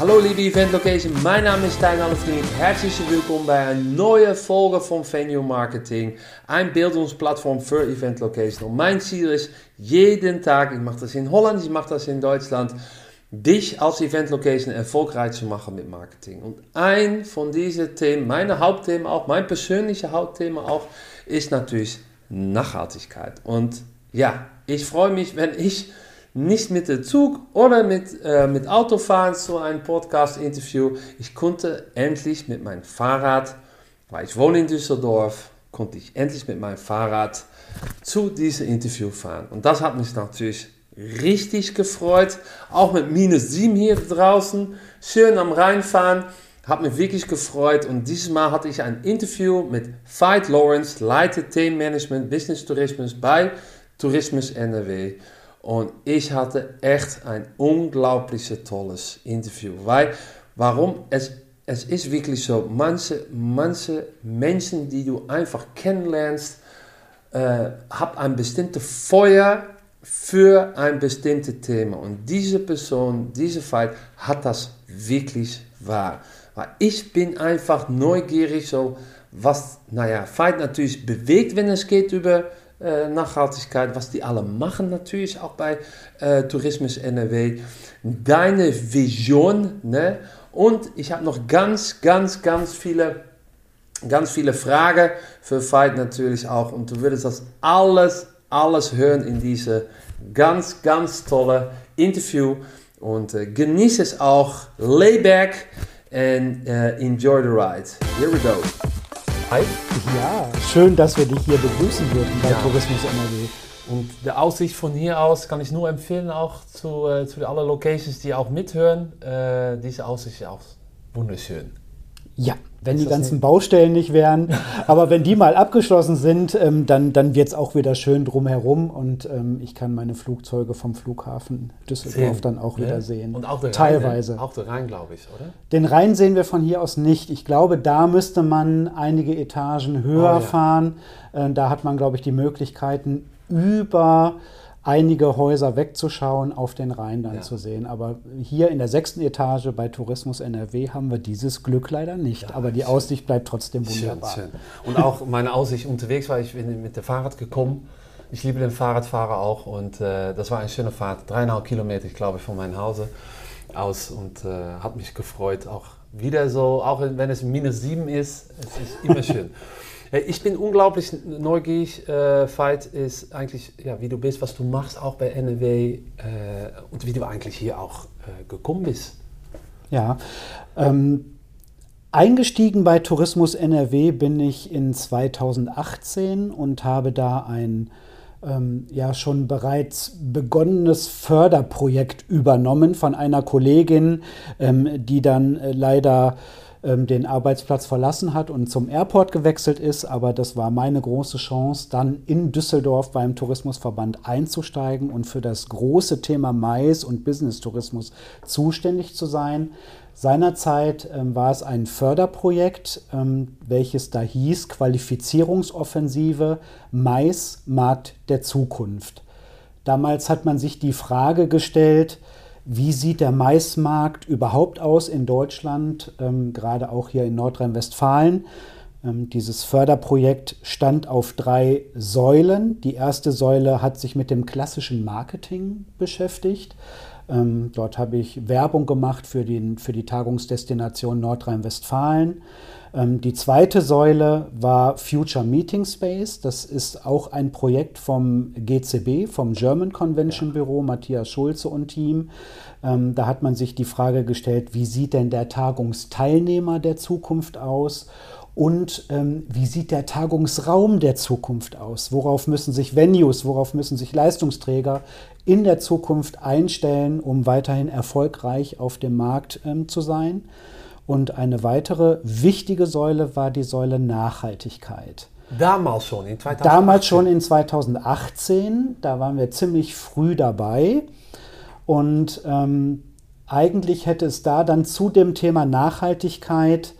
Hallo liebe Event Location, mein Name ist Stijn Allefriend. Herzlich willkommen bei einer neuen Folge von Venue Marketing, ein Bildungsplattform für Event Location. Und mein Ziel ist, jeden Tag, ich mache das in Holland, ich mache das in Deutschland, dich als Event Location erfolgreich zu machen mit Marketing. Und ein von diesen Themen, meine Hauptthemen auch, mein persönliches Hauptthema auch, ist natürlich Nachhaltigkeit. Und ja, ich freue mich, wenn ich nicht mit dem Zug oder mit, äh, mit Auto fahren zu einem Podcast-Interview. Ich konnte endlich mit meinem Fahrrad, weil ich wohne in Düsseldorf, konnte ich endlich mit meinem Fahrrad zu diesem Interview fahren. Und das hat mich natürlich richtig gefreut. Auch mit minus 7 hier draußen, schön am Rhein fahren. Hat mich wirklich gefreut und dieses Mal hatte ich ein Interview mit Veit Lawrence, Leiter Themenmanagement Business Tourismus bei Tourismus NRW. Und ich hatte echt ein unglaublich tolles Interview. Weil, warum? Es, es ist wirklich so, manche, manche Menschen, die du einfach kennenlernst, äh, haben ein bestimmtes Feuer für ein bestimmtes Thema. Und diese Person, diese Fight, hat das wirklich wahr. Weil ich bin einfach neugierig, so was, naja, Fight natürlich bewegt, wenn es geht über Nachhaltigkeit, was die alle machen natürlich auch bei äh, Tourismus NRW, deine Vision, ne? Und ich habe noch ganz, ganz, ganz viele, ganz viele Fragen für Veit natürlich auch. Und du würdest das alles, alles hören in diese ganz, ganz tolle Interview. Und äh, genieß es auch, lay back and enjoy the ride. Here we go. Hi. Ja, schön, dass wir dich hier begrüßen dürfen bei ja. Tourismus NRW. Und die Aussicht von hier aus kann ich nur empfehlen, auch zu, äh, zu alle Locations, die auch mithören. Äh, diese Aussicht ist auch wunderschön. Ja, wenn die ganzen nicht? Baustellen nicht wären. Aber wenn die mal abgeschlossen sind, ähm, dann, dann wird es auch wieder schön drumherum und ähm, ich kann meine Flugzeuge vom Flughafen Düsseldorf sehen. dann auch ja. wieder sehen. Und auch der Teilweise. Rhein, auch der Rhein, glaube ich, oder? Den Rhein sehen wir von hier aus nicht. Ich glaube, da müsste man einige Etagen höher oh, ja. fahren. Äh, da hat man, glaube ich, die Möglichkeiten über einige Häuser wegzuschauen, auf den Rhein dann ja. zu sehen. Aber hier in der sechsten Etage bei Tourismus NRW haben wir dieses Glück leider nicht. Ja, Aber die schön. Aussicht bleibt trotzdem wunderbar. Schön, schön. Und auch meine Aussicht unterwegs war, ich bin mit dem Fahrrad gekommen. Ich liebe den Fahrradfahrer auch und äh, das war eine schöne Fahrt. Dreieinhalb Kilometer, ich glaube, von meinem Hause aus und äh, hat mich gefreut. Auch wieder so, auch wenn es minus sieben ist, es ist immer schön. Ich bin unglaublich neugierig. Äh, Veit ist eigentlich, ja, wie du bist, was du machst, auch bei NRW äh, und wie du eigentlich hier auch äh, gekommen bist. Ja, ähm, eingestiegen bei Tourismus NRW bin ich in 2018 und habe da ein ähm, ja schon bereits begonnenes Förderprojekt übernommen von einer Kollegin, ähm, die dann äh, leider den Arbeitsplatz verlassen hat und zum Airport gewechselt ist. Aber das war meine große Chance, dann in Düsseldorf beim Tourismusverband einzusteigen und für das große Thema Mais und Business-Tourismus zuständig zu sein. Seinerzeit ähm, war es ein Förderprojekt, ähm, welches da hieß Qualifizierungsoffensive Mais Markt der Zukunft. Damals hat man sich die Frage gestellt, wie sieht der Maismarkt überhaupt aus in Deutschland, ähm, gerade auch hier in Nordrhein-Westfalen? Ähm, dieses Förderprojekt stand auf drei Säulen. Die erste Säule hat sich mit dem klassischen Marketing beschäftigt. Ähm, dort habe ich Werbung gemacht für, den, für die Tagungsdestination Nordrhein-Westfalen. Ähm, die zweite Säule war Future Meeting Space. Das ist auch ein Projekt vom GCB, vom German Convention. Büro, Matthias Schulze und Team. Ähm, da hat man sich die Frage gestellt, wie sieht denn der Tagungsteilnehmer der Zukunft aus? Und ähm, wie sieht der Tagungsraum der Zukunft aus? Worauf müssen sich Venues, worauf müssen sich Leistungsträger in der Zukunft einstellen, um weiterhin erfolgreich auf dem Markt ähm, zu sein? Und eine weitere wichtige Säule war die Säule Nachhaltigkeit. Damals schon, in 2018? Damals schon in 2018. Da waren wir ziemlich früh dabei. Und ähm, eigentlich hätte es da dann zu dem Thema Nachhaltigkeit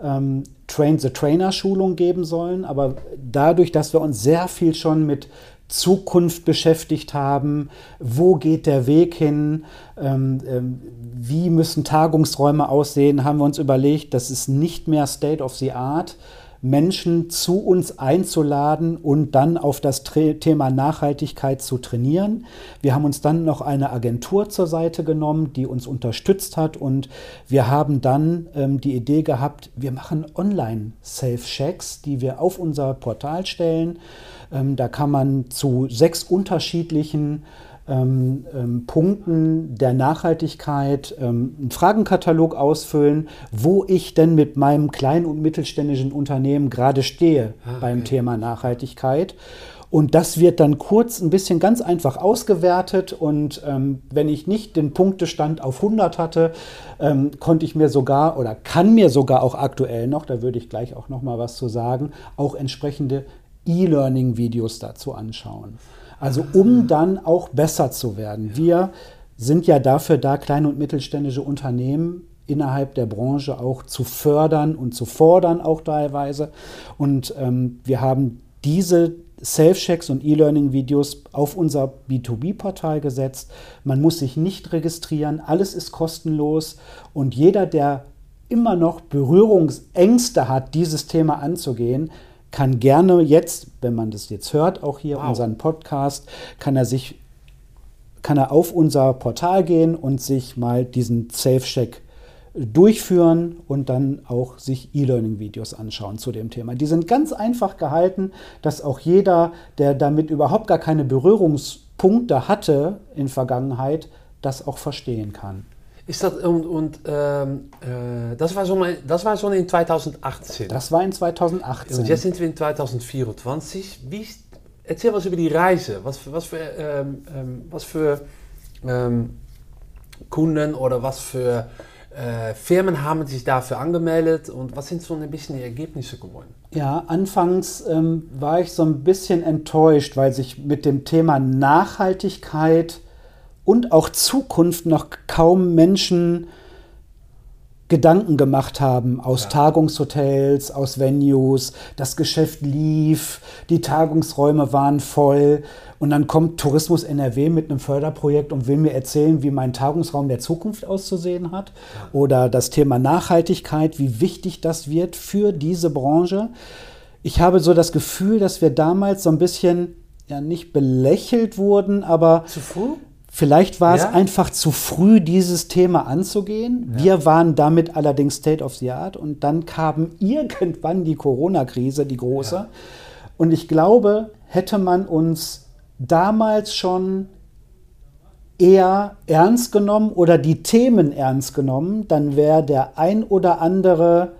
ähm, Train the Trainer Schulung geben sollen. Aber dadurch, dass wir uns sehr viel schon mit Zukunft beschäftigt haben. Wo geht der Weg hin? Ähm, ähm, wie müssen Tagungsräume aussehen? Haben wir uns überlegt, das ist nicht mehr State of the Art. Menschen zu uns einzuladen und dann auf das Thema Nachhaltigkeit zu trainieren. Wir haben uns dann noch eine Agentur zur Seite genommen, die uns unterstützt hat und wir haben dann ähm, die Idee gehabt, wir machen Online-Safe-Checks, die wir auf unser Portal stellen. Ähm, da kann man zu sechs unterschiedlichen ähm, ähm, Punkten der Nachhaltigkeit ähm, einen Fragenkatalog ausfüllen, wo ich denn mit meinem kleinen und mittelständischen Unternehmen gerade stehe ah, okay. beim Thema Nachhaltigkeit. Und das wird dann kurz ein bisschen ganz einfach ausgewertet. Und ähm, wenn ich nicht den Punktestand auf 100 hatte, ähm, konnte ich mir sogar oder kann mir sogar auch aktuell noch, da würde ich gleich auch noch mal was zu sagen, auch entsprechende E-Learning-Videos dazu anschauen. Also um dann auch besser zu werden. Wir sind ja dafür da, kleine und mittelständische Unternehmen innerhalb der Branche auch zu fördern und zu fordern, auch teilweise. Und ähm, wir haben diese Self-Checks und E-Learning-Videos auf unser B2B-Portal gesetzt. Man muss sich nicht registrieren, alles ist kostenlos und jeder, der immer noch Berührungsängste hat, dieses Thema anzugehen, kann gerne jetzt, wenn man das jetzt hört, auch hier wow. unseren Podcast, kann er sich, kann er auf unser Portal gehen und sich mal diesen Safe-Check durchführen und dann auch sich E-Learning-Videos anschauen zu dem Thema. Die sind ganz einfach gehalten, dass auch jeder, der damit überhaupt gar keine Berührungspunkte hatte in Vergangenheit, das auch verstehen kann. Ist das und, und ähm, äh, das, war mal, das war schon in 2018. Das war in 2018. Und jetzt sind wir in 2024. Wie, erzähl was über die Reise. Was, was für, ähm, ähm, was für ähm, Kunden oder was für äh, Firmen haben sich dafür angemeldet und was sind so ein bisschen die Ergebnisse geworden? Ja, anfangs ähm, war ich so ein bisschen enttäuscht, weil sich mit dem Thema Nachhaltigkeit und auch Zukunft noch kaum Menschen Gedanken gemacht haben aus ja. Tagungshotels, aus Venues. Das Geschäft lief, die Tagungsräume waren voll. Und dann kommt Tourismus NRW mit einem Förderprojekt und will mir erzählen, wie mein Tagungsraum der Zukunft auszusehen hat. Ja. Oder das Thema Nachhaltigkeit, wie wichtig das wird für diese Branche. Ich habe so das Gefühl, dass wir damals so ein bisschen ja nicht belächelt wurden, aber zu früh? Vielleicht war ja? es einfach zu früh, dieses Thema anzugehen. Ja. Wir waren damit allerdings State of the Art und dann kam irgendwann die Corona-Krise, die große. Ja. Und ich glaube, hätte man uns damals schon eher ernst genommen oder die Themen ernst genommen, dann wäre der ein oder andere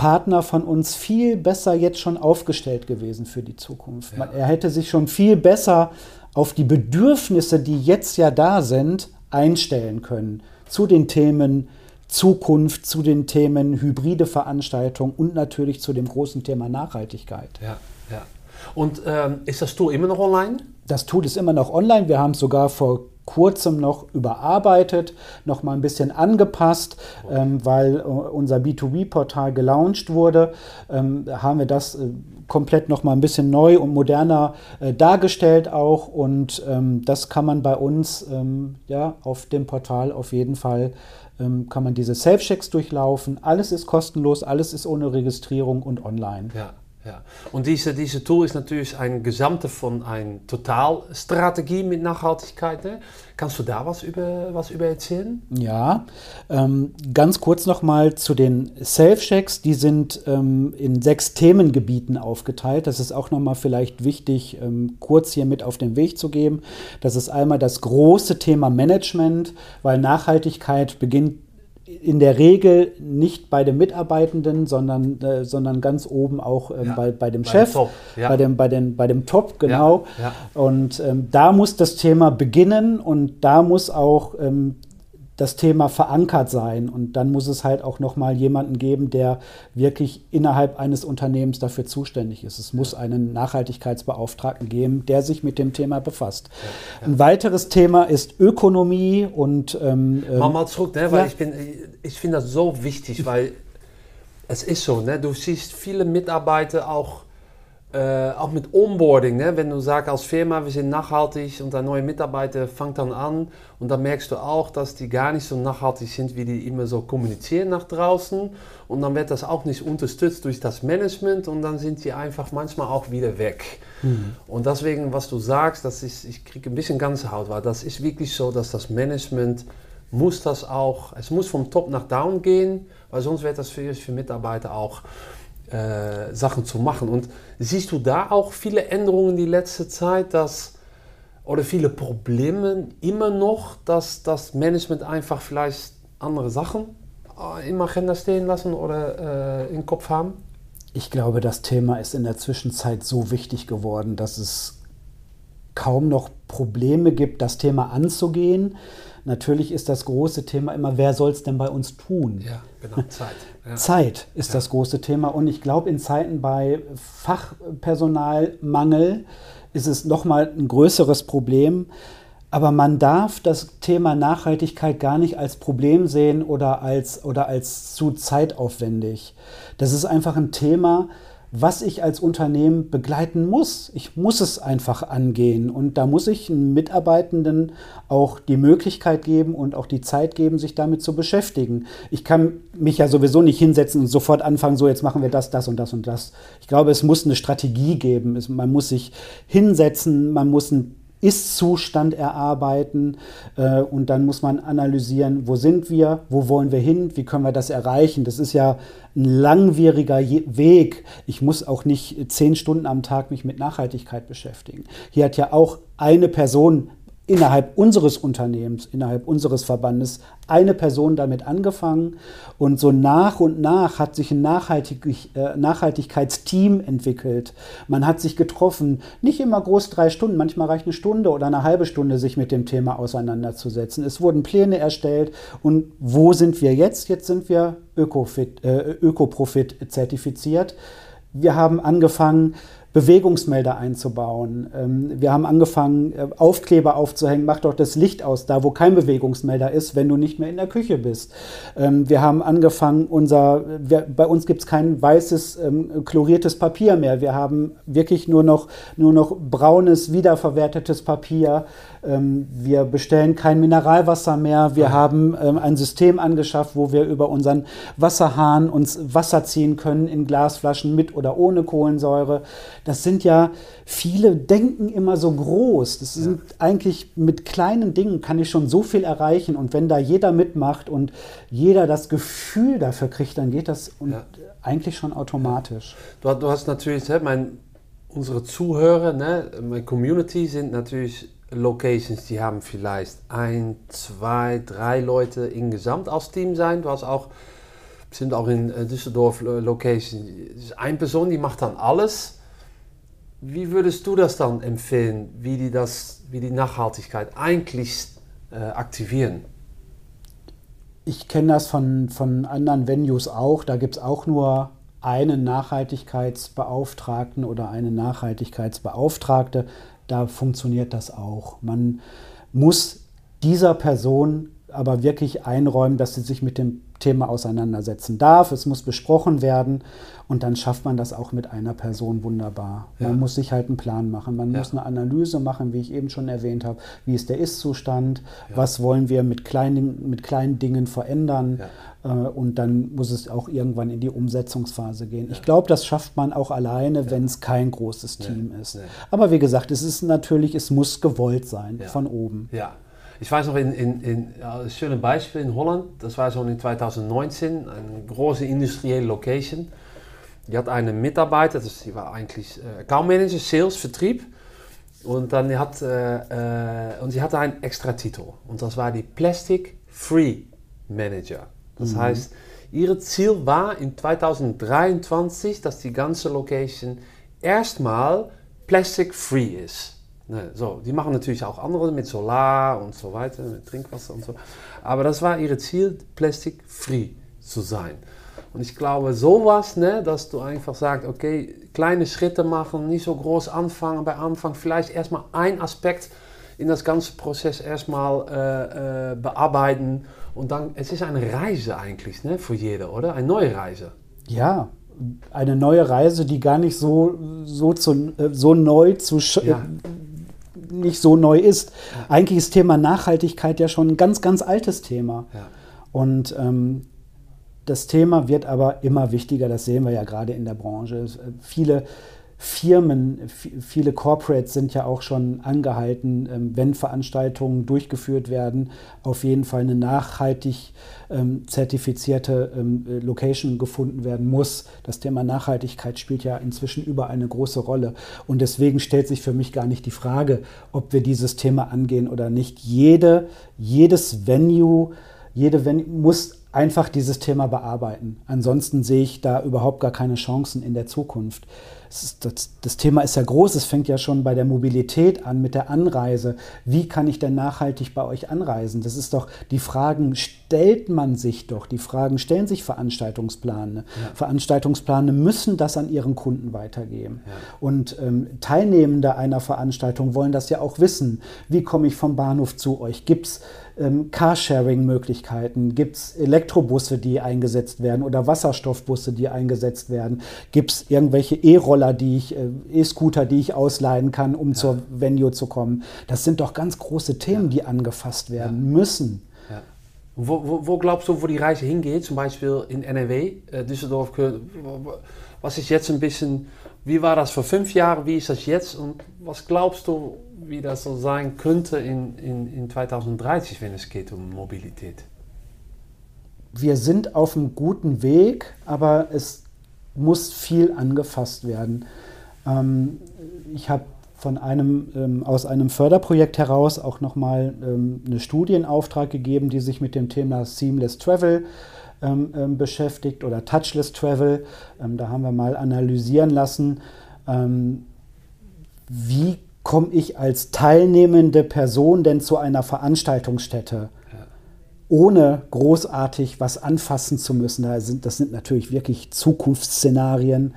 Partner von uns viel besser jetzt schon aufgestellt gewesen für die Zukunft. Ja. Er hätte sich schon viel besser auf die Bedürfnisse, die jetzt ja da sind, einstellen können zu den Themen Zukunft, zu den Themen hybride Veranstaltungen und natürlich zu dem großen Thema Nachhaltigkeit. Ja, ja. Und ähm, ist das Tool immer noch online? Das Tool ist immer noch online. Wir haben es sogar vor kurzem noch überarbeitet, noch mal ein bisschen angepasst, ähm, weil äh, unser B2B-Portal gelauncht wurde, ähm, haben wir das äh, komplett noch mal ein bisschen neu und moderner äh, dargestellt auch und ähm, das kann man bei uns ähm, ja auf dem Portal auf jeden Fall ähm, kann man diese Self-Checks durchlaufen. Alles ist kostenlos, alles ist ohne Registrierung und online. Ja. Ja. Und diese, diese Tool ist natürlich ein Gesamte von einer Totalstrategie mit Nachhaltigkeit. Ne? Kannst du da was über, was über erzählen? Ja, ähm, ganz kurz nochmal zu den Self-Checks. Die sind ähm, in sechs Themengebieten aufgeteilt. Das ist auch nochmal vielleicht wichtig, ähm, kurz hier mit auf den Weg zu geben. Das ist einmal das große Thema Management, weil Nachhaltigkeit beginnt in der Regel nicht bei dem Mitarbeitenden, sondern, äh, sondern ganz oben auch ähm, ja, bei, bei dem bei Chef, Top, ja. bei, dem, bei, den, bei dem Top, genau. Ja, und ähm, da muss das Thema beginnen und da muss auch ähm, das Thema verankert sein. Und dann muss es halt auch nochmal jemanden geben, der wirklich innerhalb eines Unternehmens dafür zuständig ist. Es muss einen Nachhaltigkeitsbeauftragten geben, der sich mit dem Thema befasst. Ja, ja. Ein weiteres Thema ist Ökonomie und ähm, ähm mal, mal zurück, ne? weil ja. ich, bin, ich finde das so wichtig, weil es ist so, ne? du siehst viele Mitarbeiter auch äh, auch mit Onboarding, ne? wenn du sagst als Firma, wir sind nachhaltig und ein neuer Mitarbeiter fängt dann an und dann merkst du auch, dass die gar nicht so nachhaltig sind, wie die immer so kommunizieren nach draußen und dann wird das auch nicht unterstützt durch das Management und dann sind die einfach manchmal auch wieder weg. Mhm. Und deswegen, was du sagst, das ist, ich kriege ein bisschen ganze Haut, weil das ist wirklich so, dass das Management muss das auch, es muss vom Top nach Down gehen, weil sonst wird das für, für Mitarbeiter auch äh, Sachen zu machen. Und siehst du da auch viele Änderungen die letzte Zeit, dass oder viele Probleme immer noch, dass das Management einfach vielleicht andere Sachen äh, im Agenda stehen lassen oder äh, im Kopf haben? Ich glaube, das Thema ist in der Zwischenzeit so wichtig geworden, dass es kaum noch Probleme gibt, das Thema anzugehen. Natürlich ist das große Thema immer, wer soll es denn bei uns tun? Ja, genau, Zeit. Ja. Zeit ist ja. das große Thema. Und ich glaube, in Zeiten bei Fachpersonalmangel ist es nochmal ein größeres Problem. Aber man darf das Thema Nachhaltigkeit gar nicht als Problem sehen oder als, oder als zu zeitaufwendig. Das ist einfach ein Thema, was ich als Unternehmen begleiten muss. Ich muss es einfach angehen und da muss ich einen Mitarbeitenden auch die Möglichkeit geben und auch die Zeit geben, sich damit zu beschäftigen. Ich kann mich ja sowieso nicht hinsetzen und sofort anfangen, so jetzt machen wir das, das und das und das. Ich glaube, es muss eine Strategie geben. man muss sich hinsetzen, man muss ein ist-Zustand erarbeiten äh, und dann muss man analysieren, wo sind wir, wo wollen wir hin, wie können wir das erreichen. Das ist ja ein langwieriger Weg. Ich muss auch nicht zehn Stunden am Tag mich mit Nachhaltigkeit beschäftigen. Hier hat ja auch eine Person innerhalb unseres Unternehmens, innerhalb unseres Verbandes eine Person damit angefangen und so nach und nach hat sich ein Nachhaltig äh, Nachhaltigkeitsteam entwickelt. Man hat sich getroffen, nicht immer groß drei Stunden, manchmal reicht eine Stunde oder eine halbe Stunde, sich mit dem Thema auseinanderzusetzen. Es wurden Pläne erstellt und wo sind wir jetzt? Jetzt sind wir Ökofit, äh, Ökoprofit zertifiziert. Wir haben angefangen, Bewegungsmelder einzubauen. Ähm, wir haben angefangen, äh, Aufkleber aufzuhängen, mach doch das Licht aus, da wo kein Bewegungsmelder ist, wenn du nicht mehr in der Küche bist. Ähm, wir haben angefangen, unser, wir, bei uns gibt es kein weißes ähm, chloriertes Papier mehr. Wir haben wirklich nur noch, nur noch braunes, wiederverwertetes Papier. Wir bestellen kein Mineralwasser mehr. Wir haben ein System angeschafft, wo wir über unseren Wasserhahn uns Wasser ziehen können in Glasflaschen mit oder ohne Kohlensäure. Das sind ja, viele denken immer so groß. Das sind ja. eigentlich mit kleinen Dingen kann ich schon so viel erreichen. Und wenn da jeder mitmacht und jeder das Gefühl dafür kriegt, dann geht das ja. eigentlich schon automatisch. Du, du hast natürlich, mein, unsere Zuhörer, ne, meine Community sind natürlich Locations, die haben vielleicht ein, zwei, drei Leute insgesamt als Team sein. Du hast auch sind auch in äh, Düsseldorf äh, Location. Eine Person, die macht dann alles. Wie würdest du das dann empfehlen, wie die, das, wie die Nachhaltigkeit eigentlich äh, aktivieren? Ich kenne das von, von anderen Venues auch. Da gibt es auch nur einen Nachhaltigkeitsbeauftragten oder eine Nachhaltigkeitsbeauftragte da funktioniert das auch. Man muss dieser Person aber wirklich einräumen, dass sie sich mit dem Thema auseinandersetzen darf. Es muss besprochen werden und dann schafft man das auch mit einer Person wunderbar. Ja. Man muss sich halt einen Plan machen. Man ja. muss eine Analyse machen, wie ich eben schon erwähnt habe. Wie ist der Ist-Zustand? Ja. Was wollen wir mit kleinen, mit kleinen Dingen verändern? Äh, und dann muss es auch irgendwann in die Umsetzungsphase gehen. Ich glaube, das schafft man auch alleine, wenn es kein großes Team ist. Aber wie gesagt, es ist natürlich, es muss gewollt sein von oben. Ja. Ich weiß noch, in, in, in ja, ein schönes Beispiel in Holland, das war so in 2019, eine große industrielle Location. Die hat einen Mitarbeiter, das, die war eigentlich äh, Account Manager, Sales, Vertrieb. Und dann hat, äh, äh, und sie hatte einen extra Titel. Und das war die Plastic Free Manager. Das mhm. heißt, ihr Ziel war in 2023, dass die ganze Location erstmal plastic free ist. Ne, so, die machen natürlich auch andere mit Solar und so weiter, mit Trinkwasser und so. Aber das war ihr Ziel, plastic-free zu sein. Und ich glaube, sowas, ne, dass du einfach sagst, okay, kleine Schritte machen, nicht so groß anfangen, bei Anfang vielleicht erstmal ein Aspekt in das ganze Prozess erstmal äh, äh, bearbeiten. Und dann, es ist eine Reise eigentlich, ne, für jeder, oder? Eine neue Reise. Ja, eine neue Reise, die gar nicht so, so, zu, äh, so neu zu ja. Nicht so neu ist. Ja. Eigentlich ist Thema Nachhaltigkeit ja schon ein ganz, ganz altes Thema. Ja. Und ähm, das Thema wird aber immer wichtiger, das sehen wir ja gerade in der Branche. Viele Firmen, viele Corporates sind ja auch schon angehalten, ähm, wenn Veranstaltungen durchgeführt werden, auf jeden Fall eine nachhaltig ähm, zertifizierte ähm, Location gefunden werden muss. Das Thema Nachhaltigkeit spielt ja inzwischen überall eine große Rolle. Und deswegen stellt sich für mich gar nicht die Frage, ob wir dieses Thema angehen oder nicht. Jede, jedes Venue, jede Venue muss einfach dieses Thema bearbeiten. Ansonsten sehe ich da überhaupt gar keine Chancen in der Zukunft das, Thema ist ja groß. Es fängt ja schon bei der Mobilität an, mit der Anreise. Wie kann ich denn nachhaltig bei euch anreisen? Das ist doch, die Fragen stellt man sich doch. Die Fragen stellen sich Veranstaltungsplane. Ja. Veranstaltungsplane müssen das an ihren Kunden weitergeben. Ja. Und ähm, Teilnehmende einer Veranstaltung wollen das ja auch wissen. Wie komme ich vom Bahnhof zu euch? Gibt es ähm, Carsharing-Möglichkeiten? Gibt es Elektrobusse, die eingesetzt werden oder Wasserstoffbusse, die eingesetzt werden? Gibt es irgendwelche E-Roller, die ich, äh, E-Scooter, die ich ausleihen kann, um ja. zur Venue zu kommen? Das sind doch ganz große Themen, die angefasst werden müssen. Wo, wo, wo, glaubst du, wo die Reise hingeht? Zum Beispiel in NRW, äh, Düsseldorf. Was ist jetzt ein bisschen, wie war das vor fünf Jahren, wie ist das jetzt? Und was glaubst du, wie das so sein könnte in, in, in 2030, wenn es geht um Mobilität? Wir sind auf einem guten Weg, aber es muss viel angefasst werden. Ähm, ich habe von einem, ähm, aus einem Förderprojekt heraus auch nochmal ähm, eine Studie in Auftrag gegeben, die sich mit dem Thema Seamless Travel ähm, ähm beschäftigt oder Touchless Travel. Ähm, da haben wir mal analysieren lassen, ähm, wie komme ich als teilnehmende Person denn zu einer Veranstaltungsstätte? ohne großartig was anfassen zu müssen. Das sind, das sind natürlich wirklich Zukunftsszenarien.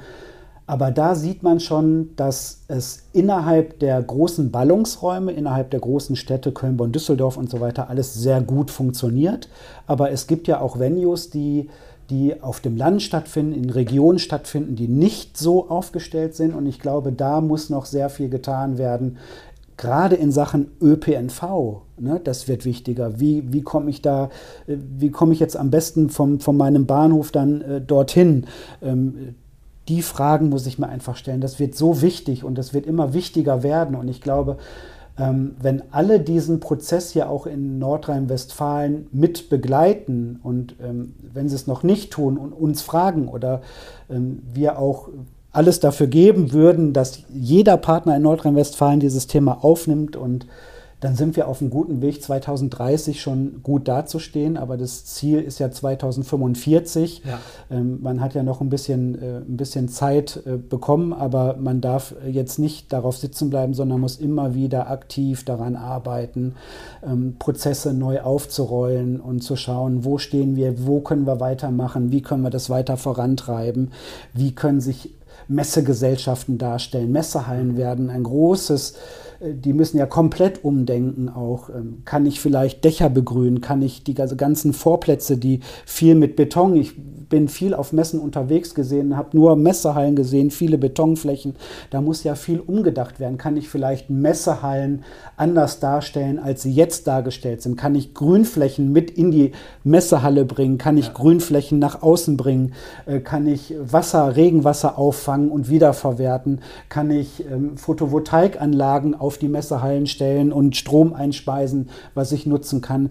Aber da sieht man schon, dass es innerhalb der großen Ballungsräume, innerhalb der großen Städte Köln, Bonn, Düsseldorf und so weiter alles sehr gut funktioniert. Aber es gibt ja auch Venues, die die auf dem Land stattfinden, in Regionen stattfinden, die nicht so aufgestellt sind. Und ich glaube, da muss noch sehr viel getan werden. Gerade in Sachen ÖPNV, ne, das wird wichtiger. Wie, wie komme ich da, äh, wie komme ich jetzt am besten vom, von meinem Bahnhof dann äh, dorthin? Ähm, die Fragen muss ich mir einfach stellen. Das wird so wichtig und das wird immer wichtiger werden. Und ich glaube, ähm, wenn alle diesen Prozess hier auch in Nordrhein-Westfalen mit begleiten und ähm, wenn sie es noch nicht tun und uns fragen oder ähm, wir auch alles dafür geben würden, dass jeder Partner in Nordrhein-Westfalen dieses Thema aufnimmt und dann sind wir auf einem guten Weg, 2030 schon gut dazustehen. Aber das Ziel ist ja 2045. Ja. Ähm, man hat ja noch ein bisschen, äh, ein bisschen Zeit äh, bekommen, aber man darf jetzt nicht darauf sitzen bleiben, sondern muss immer wieder aktiv daran arbeiten, ähm, Prozesse neu aufzurollen und zu schauen, wo stehen wir, wo können wir weitermachen, wie können wir das weiter vorantreiben, wie können sich Messegesellschaften darstellen. Messehallen werden ein großes die müssen ja komplett umdenken auch. Ähm, kann ich vielleicht Dächer begrünen? Kann ich die ganzen Vorplätze, die viel mit Beton, ich bin viel auf Messen unterwegs gesehen, habe nur Messehallen gesehen, viele Betonflächen. Da muss ja viel umgedacht werden. Kann ich vielleicht Messehallen anders darstellen, als sie jetzt dargestellt sind? Kann ich Grünflächen mit in die Messehalle bringen? Kann ich ja. Grünflächen nach außen bringen? Äh, kann ich Wasser, Regenwasser auffangen und wiederverwerten? Kann ich ähm, Photovoltaikanlagen auf die Messehallen stellen und Strom einspeisen, was ich nutzen kann?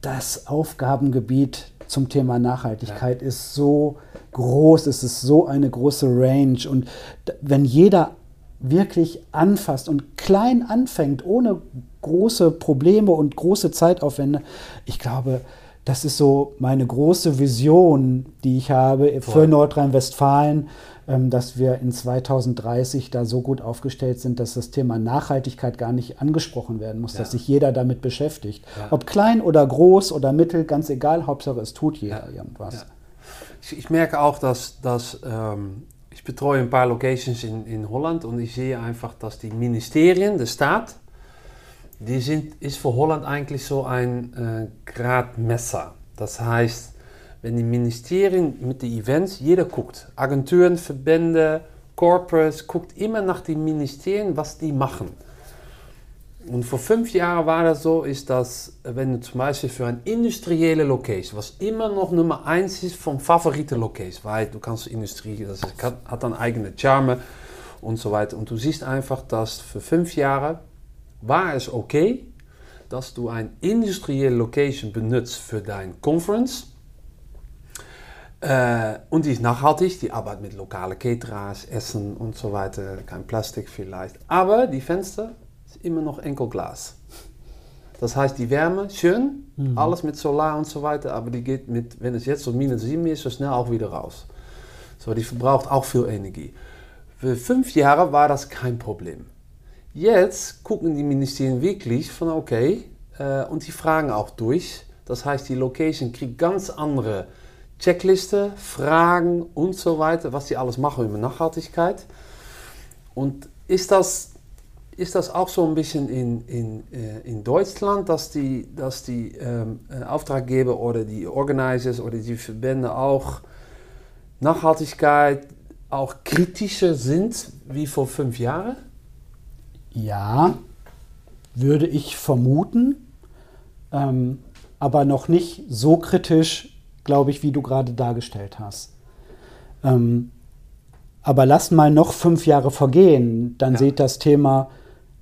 Das Aufgabengebiet zum Thema Nachhaltigkeit ja. ist so groß, es ist so eine große Range. Und wenn jeder wirklich anfasst und klein anfängt, ohne große Probleme und große Zeitaufwände, ich glaube, das ist so meine große Vision, die ich habe für Nordrhein-Westfalen, ähm, dass wir in 2030 da so gut aufgestellt sind, dass das Thema Nachhaltigkeit gar nicht angesprochen werden muss, ja. dass sich jeder damit beschäftigt. Ja. Ob klein oder groß oder mittel, ganz egal, Hauptsache es tut jeder ja. irgendwas. Ich, ich, merke auch, dass, dass ähm, ich betreue ein paar Locations in, in Holland und ich sehe einfach, dass die Ministerien, der Staat, die sind, ist für Holland eigentlich so ein äh, Gradmesser. Das heißt, wenn die Ministerien mit den Events, jeder guckt, Agenturen, Verbände, Corporates, guckt immer nach den Ministerien, was die machen. Und vor fünf Jahren war das so, ist dass, wenn du zum Beispiel für eine industrielle Location, was immer noch Nummer eins ist vom favorite Location, weil du kannst Industrie, das ist, hat dann eigene Charme und so weiter. Und du siehst einfach, dass für fünf Jahre war es okay, dass du eine industrielle Location benutzt für deine Conference äh, und die ist nachhaltig, die arbeitet mit lokalen Caterers, Essen und so weiter, kein Plastik vielleicht. Aber die Fenster ist immer noch enkel Glas. Das heißt, die Wärme, schön, mhm. alles mit Solar und so weiter, aber die geht mit, wenn es jetzt so minus 7 ist, so schnell auch wieder raus. So, die verbraucht auch viel Energie. Für fünf Jahre war das kein Problem. Jetzt gucken die Ministerien wirklich von okay, äh, und die fragen auch durch. Das heißt, die Location kriegt ganz andere Checkliste, Fragen und so weiter, was die alles machen über Nachhaltigkeit. Und ist das, ist das auch so ein bisschen in, in, äh, in Deutschland, dass die, dass die ähm, äh, Auftraggeber oder die Organizers oder die Verbände auch Nachhaltigkeit auch kritischer sind wie vor fünf Jahren? Ja, würde ich vermuten, ähm, aber noch nicht so kritisch, glaube ich, wie du gerade dargestellt hast. Ähm, aber lass mal noch fünf Jahre vergehen, dann ja. sieht das Thema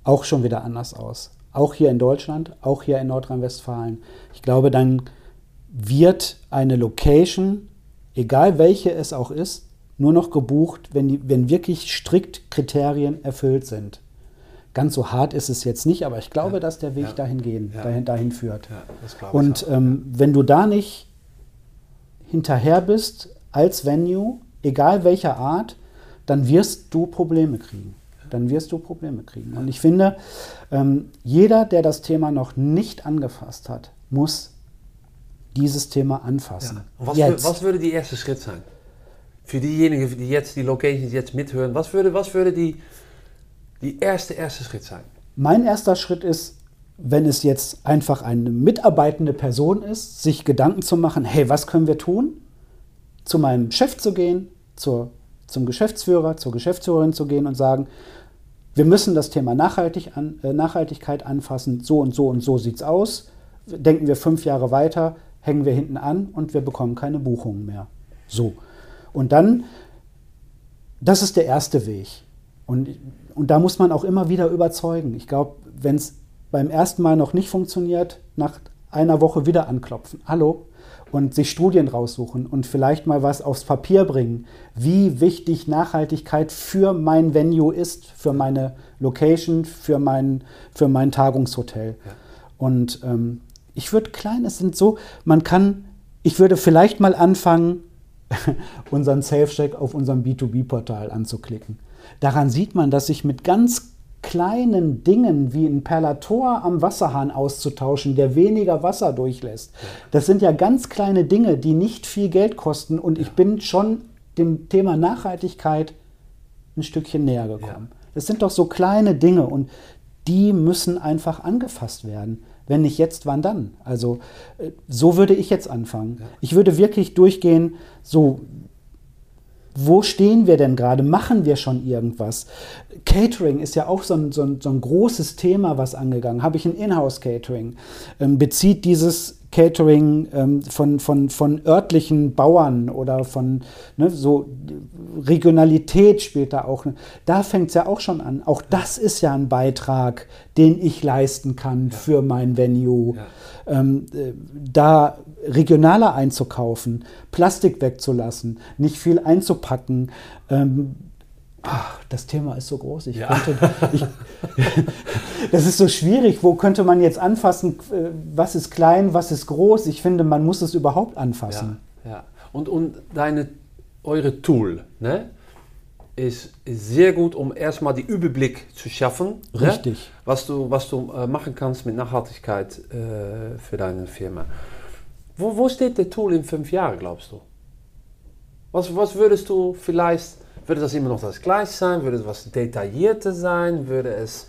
auch schon wieder anders aus. Auch hier in Deutschland, auch hier in Nordrhein-Westfalen. Ich glaube, dann wird eine Location, egal welche es auch ist, nur noch gebucht, wenn, die, wenn wirklich strikt Kriterien erfüllt sind. Ganz so hart ist es jetzt nicht, aber ich glaube, ja. dass der Weg ja. dahin, gehen, dahin, dahin führt. Und ähm, wenn du da nicht hinterher bist als Venue, egal welcher Art, dann wirst du Probleme kriegen. Dann wirst du Probleme kriegen. Und ich finde, ähm, jeder, der das Thema noch nicht angefasst hat, muss dieses Thema anfassen. Was, für, was, würde der erste Schritt sein? Für diejenigen, die jetzt die Locations jetzt mithören, was würde, was würde die, die erste, erste Schritt sein? Mein erster Schritt ist, wenn es jetzt einfach eine mitarbeitende Person ist, sich Gedanken zu machen, hey, was können wir tun? Zu meinem Chef zu gehen, zur, zum Geschäftsführer, zur Geschäftsführerin zu gehen und sagen, wir müssen das Thema Nachhaltig an, äh, Nachhaltigkeit anfassen, so und so und so sieht es aus. Denken wir fünf Jahre weiter, hängen wir hinten an und wir bekommen keine Buchungen mehr. So. Und dann, das ist der erste Weg. Und, und da muss man auch immer wieder überzeugen. Ich glaube, wenn es beim ersten Mal noch nicht funktioniert, nach einer Woche wieder anklopfen. Hallo? Und sich Studien raussuchen und vielleicht mal was aufs Papier bringen, wie wichtig Nachhaltigkeit für mein Venue ist, für meine Location, für mein, für mein Tagungshotel. Ja. Und ähm, ich würde klein, es sind so, man kann, ich würde vielleicht mal anfangen, unseren Safe-Check auf unserem B2B-Portal anzuklicken. Daran sieht man, dass ich mit ganz kleinen Dingen wie ein Perlator am Wasserhahn auszutauschen, der weniger Wasser durchlässt. Das sind ja ganz kleine Dinge, die nicht viel Geld kosten und ich bin schon dem Thema Nachhaltigkeit ein Stückchen näher gekommen. Ja. Das sind doch so kleine Dinge und die müssen einfach angefasst werden. Wenn nicht jetzt, wann dann? Also äh, so würde ich jetzt anfangen. Ich würde wirklich durchgehen, so wo stehen wir denn gerade? Machen wir schon irgendwas? Catering ist ja auch so ein, so ein, so ein großes Thema, was angegangen. Habe ich ein Inhouse-Catering? Ähm, bezieht dieses Catering ähm, von, von, von örtlichen Bauern oder von ne, so Regionalität spielt da auch. Da fängt es ja auch schon an. Auch das ist ja ein Beitrag, den ich leisten kann ja. für mein Venue. Ja. Ähm, äh, da regionaler einzukaufen, Plastik wegzulassen, nicht viel einzupacken. Ähm, ach, das Thema ist so groß. Ich ja. könnte, ich, das ist so schwierig. Wo könnte man jetzt anfassen? Äh, was ist klein, was ist groß? Ich finde, man muss es überhaupt anfassen. Ja, ja. Und, und deine, eure Tool, ne? Ist, sehr gut, um erstmal die Überblick zu schaffen. Ne? Richtig. Ne? Was du, was du äh, machen kannst mit Nachhaltigkeit äh, für deine Firma. Wo, wo steht der Tool in fünf Jahren, glaubst du? Was, was würdest du vielleicht, würde das immer noch das gleiche sein? Würde es was detaillierter sein? Würde es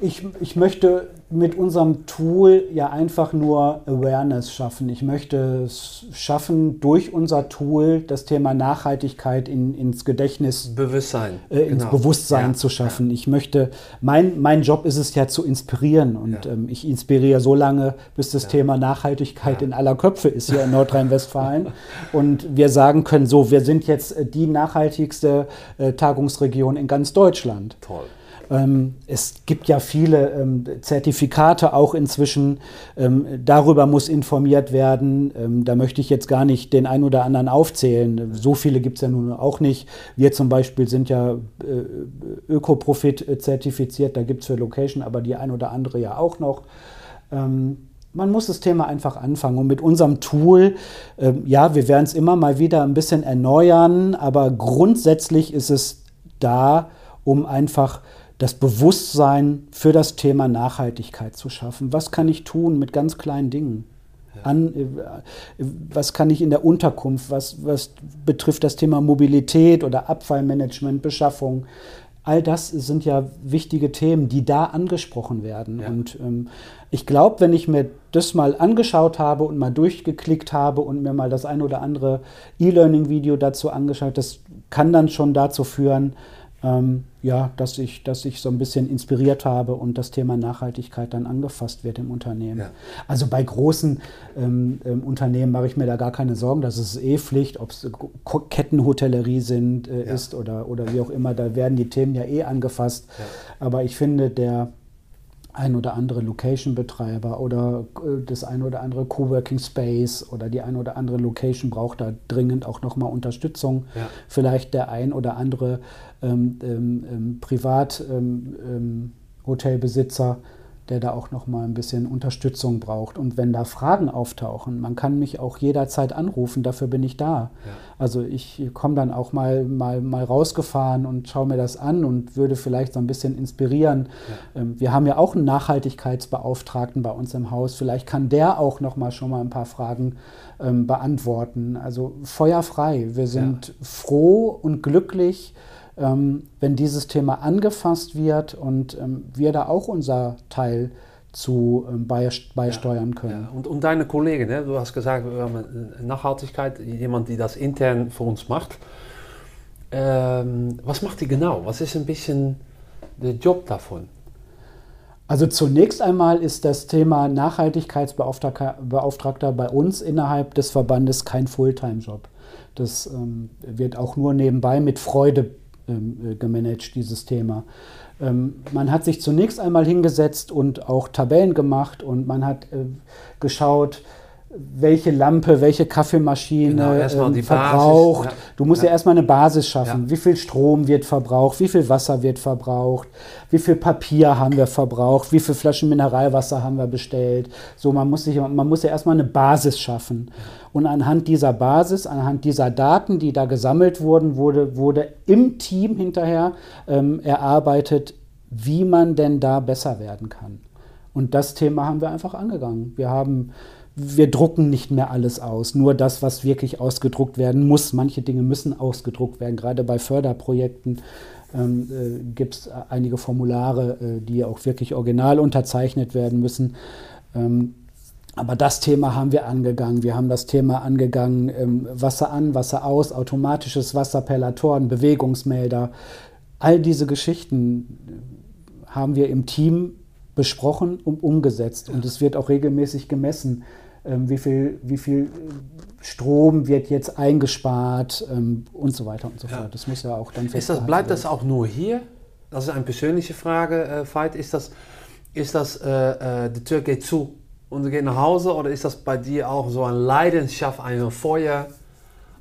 Ich, ich möchte mit unserem Tool ja einfach nur Awareness schaffen. Ich möchte es schaffen, durch unser Tool das Thema Nachhaltigkeit in, ins Gedächtnis, Bewusstsein, äh, ins genau. Bewusstsein Ja, zu schaffen. Ich möchte, mein, mein Job ist es ja zu inspirieren und Ja. ähm, ich inspiriere so lange, bis das Thema Nachhaltigkeit Ja. in aller Köpfe ist hier in Nordrhein-Westfalen. und wir sagen können, so, wir sind jetzt äh, die nachhaltigste äh, Tagungsregion in ganz Deutschland. Toll. Ähm, es gibt ja viele ähm, Zertifikate auch inzwischen. Ähm, darüber muss informiert werden. Da möchte ich jetzt gar nicht den einen oder anderen aufzählen. So viele gibt es ja nun auch nicht. Wir zum Beispiel sind ja äh, Ökoprofit äh, zertifiziert. Da gibt es für Location aber die ein oder andere ja auch noch. Man muss das Thema einfach anfangen. Und mit unserem Tool, ähm, ja, wir werden es immer mal wieder ein bisschen erneuern, aber grundsätzlich ist es da, um einfach das Bewusstsein für das Thema Nachhaltigkeit zu schaffen. Was kann ich tun mit ganz kleinen Dingen? An, äh, was kann ich in der Unterkunft, was, was betrifft das Thema Mobilität oder Abfallmanagement, Beschaffung? All das sind ja wichtige Themen, die da angesprochen werden. Ja. Und ähm, ich glaube, wenn ich mir das mal angeschaut habe und mal durchgeklickt habe und mir mal das ein oder andere E-Learning-Video dazu angeschaut, das kann dann schon dazu führen, ähm, ja, dass ich, dass ich so ein bisschen inspiriert habe und das Thema Nachhaltigkeit dann angefasst wird im Unternehmen. Ja. Also bei großen ähm, ähm, Unternehmen mache ich mir da gar keine Sorgen, das ist eh Pflicht, ob es Kettenhotellerie sind, äh, Ja. ist oder, oder wie auch immer, da werden die Themen ja eh angefasst. Ja. Aber ich finde, der ein oder andere Location-Betreiber oder äh, das ein oder andere Coworking Space oder die ein oder andere Location braucht da dringend auch nochmal Unterstützung. Ja. Vielleicht der ein oder andere ähm, ähm, ähm, Privat-Hotelbesitzer, ähm, ähm, Hotelbesitzer, der da auch nochmal ein bisschen Unterstützung braucht. Und wenn da Fragen auftauchen, man kann mich auch jederzeit anrufen, dafür bin ich da. Ja. Also ich komme dann auch mal, mal, mal rausgefahren und schaue mir das an und würde vielleicht so ein bisschen inspirieren. Ähm, Wir haben ja auch einen Nachhaltigkeitsbeauftragten bei uns im Haus. Vielleicht kann der auch noch mal schon mal ein paar Fragen ähm, beantworten. Also feuerfrei. Wir sind froh und glücklich, wenn dieses Thema angefasst wird und ähm, wir da auch unser Teil zu ähm, beist- beisteuern können. Ja, und, und deine Kollegen, ne? du hast gesagt, wir haben Nachhaltigkeit, jemand, die das intern für uns macht. Ähm, was macht die genau? Was ist ein bisschen der Job davon? Also zunächst einmal ist das Thema Nachhaltigkeitsbeauftragter Beauftragter bei uns innerhalb des Verbandes kein Fulltime-Job. Das ähm, wird auch nur nebenbei mit Freude ähm, äh, gemanagt, dieses Thema. Ähm, man hat sich zunächst einmal hingesetzt und auch Tabellen gemacht und man hat äh, geschaut, welche Lampe, welche Kaffeemaschine Genau, ähm, die Basis, verbraucht. ja. Du musst ja, Ja. erstmal eine Basis schaffen. Ja. Wie viel Strom wird verbraucht? Wie viel Wasser wird verbraucht? Wie viel Papier haben wir verbraucht? Wie viele Flaschen Mineralwasser haben wir bestellt? So, man muss, sich, man muss ja erstmal eine Basis schaffen. Und anhand dieser Basis, anhand dieser Daten, die da gesammelt wurden, wurde, wurde im Team hinterher ähm, erarbeitet, wie man denn da besser werden kann. Und das Thema haben wir einfach angegangen. Wir haben wir drucken nicht mehr alles aus, nur das, was wirklich ausgedruckt werden muss. Manche Dinge müssen ausgedruckt werden. Gerade bei Förderprojekten ähm, äh, gibt es einige Formulare, äh, die auch wirklich original unterzeichnet werden müssen. Ähm, aber das Thema haben wir angegangen. Wir haben das Thema angegangen, ähm, Wasser an, Wasser aus, automatisches Wasser, Perlatoren, Bewegungsmelder. All diese Geschichten äh, haben wir im Team besprochen und umgesetzt. Und es wird auch regelmäßig gemessen, wie, viel, wie viel äh, Strom wird jetzt eingespart ähm, und so weiter und so Ja. fort. Das muss ja auch dann Ist das, bleibt das werden. auch nur hier? Das ist eine persönliche Frage, äh, Veit. Ist das, ist das äh, äh, die Tür geht zu und du gehst nach Hause oder ist das bei dir auch so eine Leidenschaft, ein Feuer,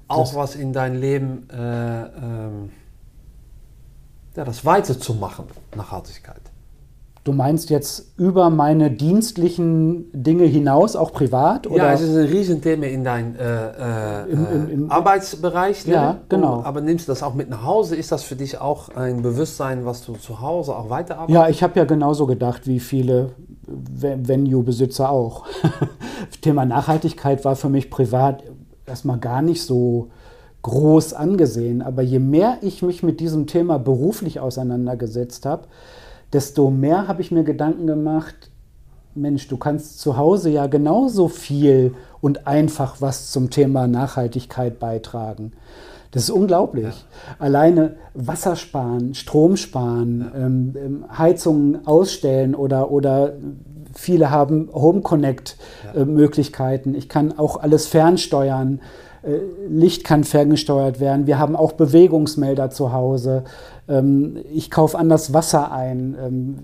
auch Das- was in dein Leben, äh, ähm, ja, das weiterzumachen, Nachhaltigkeit? Du meinst jetzt über meine dienstlichen Dinge hinaus, auch privat? Oder? Ja, es ist ein Riesenthema in deinem äh, äh, Im- im- im- Arbeitsbereich. Ne? Ja, genau. Aber nimmst du das auch mit nach Hause? Ist das für dich auch ein Bewusstsein, was du zu Hause auch weiterarbeitest? Ja, ich habe ja genauso gedacht wie viele Ve- Venue-Besitzer auch. Thema Nachhaltigkeit war für mich privat erstmal gar nicht so groß angesehen. Aber je mehr ich mich mit diesem Thema beruflich auseinandergesetzt habe, desto mehr habe ich mir Gedanken gemacht, Mensch, du kannst zu Hause ja genauso viel und einfach was zum Thema Nachhaltigkeit beitragen. Das ist unglaublich. Ja. Alleine Wasser sparen, Strom sparen, ja. ähm, ähm Heizungen ausstellen oder, oder viele haben Home Connect äh, Möglichkeiten. Ich kann auch alles fernsteuern. Äh, Licht kann ferngesteuert werden. Wir haben auch Bewegungsmelder zu Hause. Ähm, ich kaufe anders Wasser ein. Ähm,